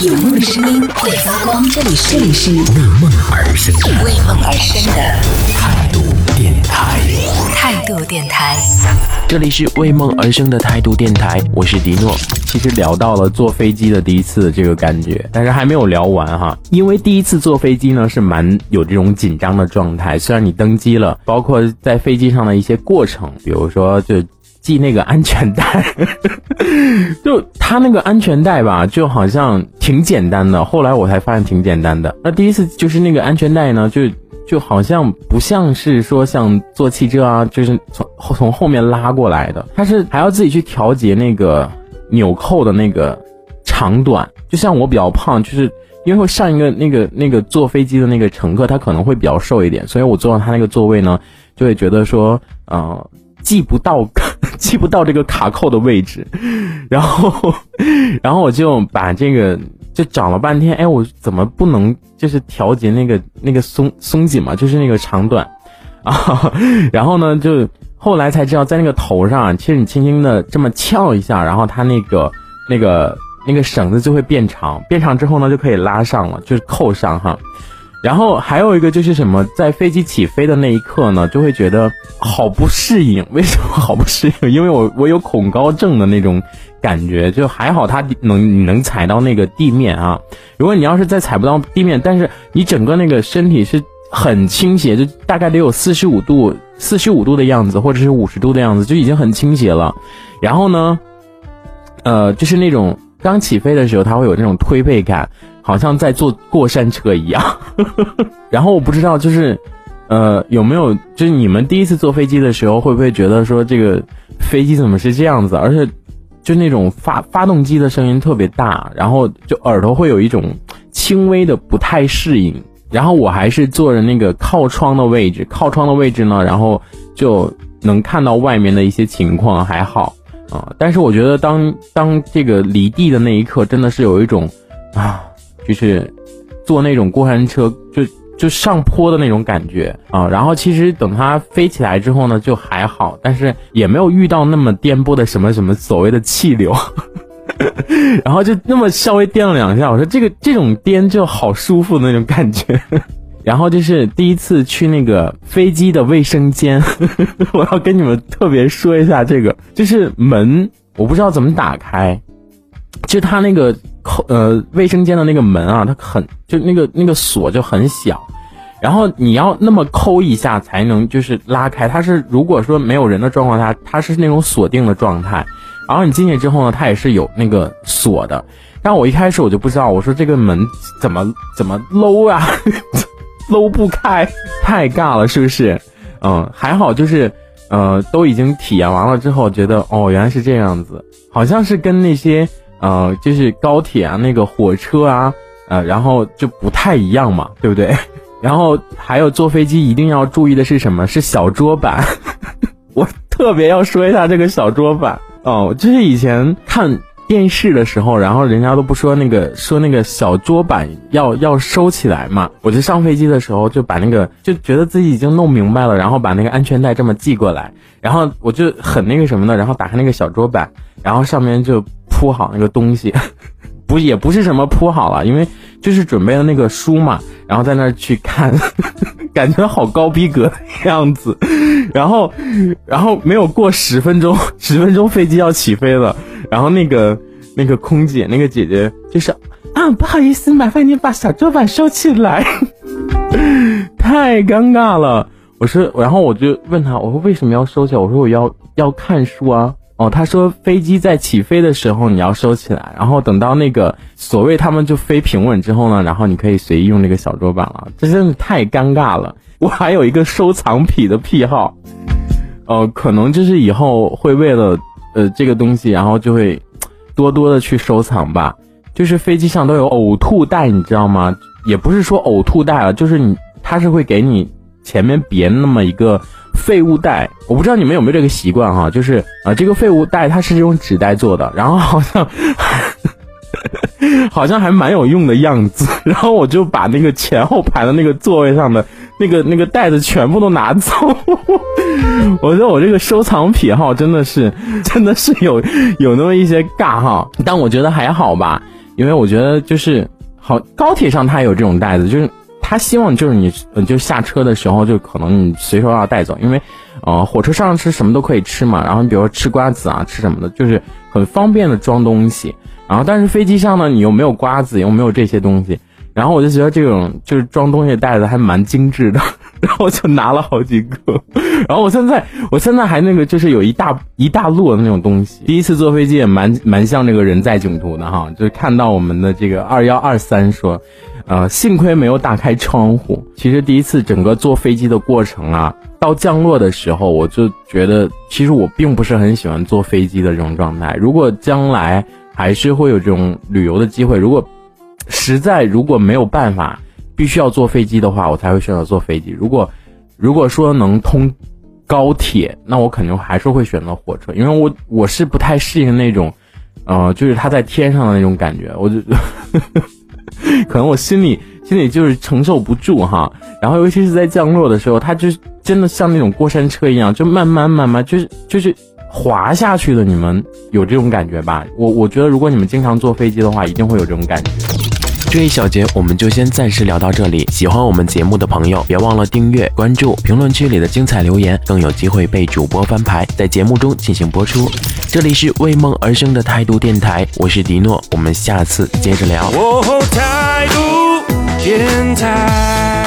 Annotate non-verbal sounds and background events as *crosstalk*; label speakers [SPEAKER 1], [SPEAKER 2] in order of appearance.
[SPEAKER 1] 有梦的声音会发光，这里是
[SPEAKER 2] 为梦而生
[SPEAKER 1] 为梦而生的
[SPEAKER 2] 态度电台。
[SPEAKER 1] 态度电台。
[SPEAKER 3] 这里是为梦而生的态度电台，我是迪诺。其实聊到了坐飞机的第一次这个感觉，但是还没有聊完哈，因为第一次坐飞机呢是蛮有这种紧张的状态。虽然你登机了，包括在飞机上的一些过程，比如说就系那个安全带，*laughs* 就他那个安全带吧，就好像挺简单的。后来我才发现挺简单的。那第一次就是那个安全带呢，就。就好像不像是说像坐汽车啊，就是从后从后面拉过来的，他是还要自己去调节那个纽扣的那个长短。就像我比较胖，就是因为上一个那个那个坐飞机的那个乘客，他可能会比较瘦一点，所以我坐到他那个座位呢，就会觉得说，呃，系不到 *laughs* 系不到这个卡扣的位置，然后 *laughs* 然后我就把这个。就找了半天，哎，我怎么不能就是调节那个那个松松紧嘛，就是那个长短，啊，*laughs* 然后呢，就后来才知道，在那个头上，其实你轻轻的这么翘一下，然后它那个那个那个绳子就会变长，变长之后呢，就可以拉上了，就是扣上哈。然后还有一个就是什么，在飞机起飞的那一刻呢，就会觉得好不适应。为什么好不适应？因为我我有恐高症的那种感觉，就还好它能你能踩到那个地面啊。如果你要是再踩不到地面，但是你整个那个身体是很倾斜，就大概得有四十五度、四十五度的样子，或者是五十度的样子，就已经很倾斜了。然后呢，呃，就是那种刚起飞的时候，它会有那种推背感。好像在坐过山车一样，然后我不知道，就是，呃，有没有，就是你们第一次坐飞机的时候，会不会觉得说这个飞机怎么是这样子？而且，就那种发发动机的声音特别大，然后就耳朵会有一种轻微的不太适应。然后我还是坐着那个靠窗的位置，靠窗的位置呢，然后就能看到外面的一些情况，还好啊。但是我觉得当当这个离地的那一刻，真的是有一种啊。就是坐那种过山车，就就上坡的那种感觉啊。然后其实等它飞起来之后呢，就还好，但是也没有遇到那么颠簸的什么什么所谓的气流。*laughs* 然后就那么稍微颠了两下，我说这个这种颠就好舒服那种感觉。然后就是第一次去那个飞机的卫生间，*laughs* 我要跟你们特别说一下这个，就是门我不知道怎么打开。就它那个扣呃卫生间的那个门啊，它很就那个那个锁就很小，然后你要那么抠一下才能就是拉开。它是如果说没有人的状况下，它是那种锁定的状态。然后你进去之后呢，它也是有那个锁的。但我一开始我就不知道，我说这个门怎么怎么搂啊，*laughs* 搂不开，太尬了，是不是？嗯，还好就是呃都已经体验完了之后，觉得哦原来是这样子，好像是跟那些。呃，就是高铁啊，那个火车啊，呃，然后就不太一样嘛，对不对？*laughs* 然后还有坐飞机一定要注意的是什么？是小桌板。*laughs* 我特别要说一下这个小桌板哦，就是以前看电视的时候，然后人家都不说那个说那个小桌板要要收起来嘛。我就上飞机的时候就把那个就觉得自己已经弄明白了，然后把那个安全带这么系过来，然后我就很那个什么的，然后打开那个小桌板，然后上面就。铺好那个东西，*laughs* 不也不是什么铺好了，因为就是准备了那个书嘛，然后在那儿去看，*laughs* 感觉好高逼格的样子。然后，然后没有过十分钟，*laughs* 十分钟飞机要起飞了，然后那个那个空姐那个姐姐就是啊，不好意思，麻烦你把小桌板收起来，太尴尬了。我说，然后我就问他，我说为什么要收起来？我说我要要看书啊。哦，他说飞机在起飞的时候你要收起来，然后等到那个所谓他们就飞平稳之后呢，然后你可以随意用那个小桌板了。这真的太尴尬了。我还有一个收藏品的癖好，呃，可能就是以后会为了呃这个东西，然后就会多多的去收藏吧。就是飞机上都有呕吐袋，你知道吗？也不是说呕吐袋了，就是你他是会给你前面别那么一个。废物袋，我不知道你们有没有这个习惯哈，就是啊，这个废物袋它是用纸袋做的，然后好像 *laughs* 好像还蛮有用的样子，然后我就把那个前后排的那个座位上的那个那个袋子全部都拿走。我觉得我这个收藏癖好真的是真的是有有那么一些尬哈，但我觉得还好吧。因为我觉得就是好高铁上它有这种袋子，就是他希望就是你你就下车的时候就可能你随手要带走，因为呃火车上是什么都可以吃嘛，然后你比如说吃瓜子啊吃什么的，就是很方便的装东西。然后但是飞机上呢，你又没有瓜子，又没有这些东西。然后我就觉得这种就是装东西袋子还蛮精致的，然后就拿了好几个。然后我现在我现在还那个就是有一大一大摞的那种东西。第一次坐飞机也蛮蛮像这个人在囧途的哈，就是看到我们的这个二幺二三说，呃，幸亏没有打开窗户。其实第一次整个坐飞机的过程啊，到降落的时候，我就觉得其实我并不是很喜欢坐飞机的这种状态。如果将来还是会有这种旅游的机会，如果实在如果没有办法，必须要坐飞机的话，我才会选择坐飞机。如果如果说能通高铁，那我肯定还是会选择火车，因为我我是不太适应那种，呃，就是它在天上的那种感觉，我就呵呵可能我心里心里就是承受不住哈。然后尤其是在降落的时候，它就真的像那种过山车一样，就慢慢慢慢就是就是滑下去的。你们有这种感觉吧？我我觉得如果你们经常坐飞机的话，一定会有这种感觉。这一小节我们就先暂时聊到这里。喜欢我们节目的朋友，别忘了订阅、关注，评论区里的精彩留言更有机会被主播翻牌，在节目中进行播出。这里是为梦而生的态度电台，我是迪诺，我们下次接着聊。
[SPEAKER 4] 哦，态度电台。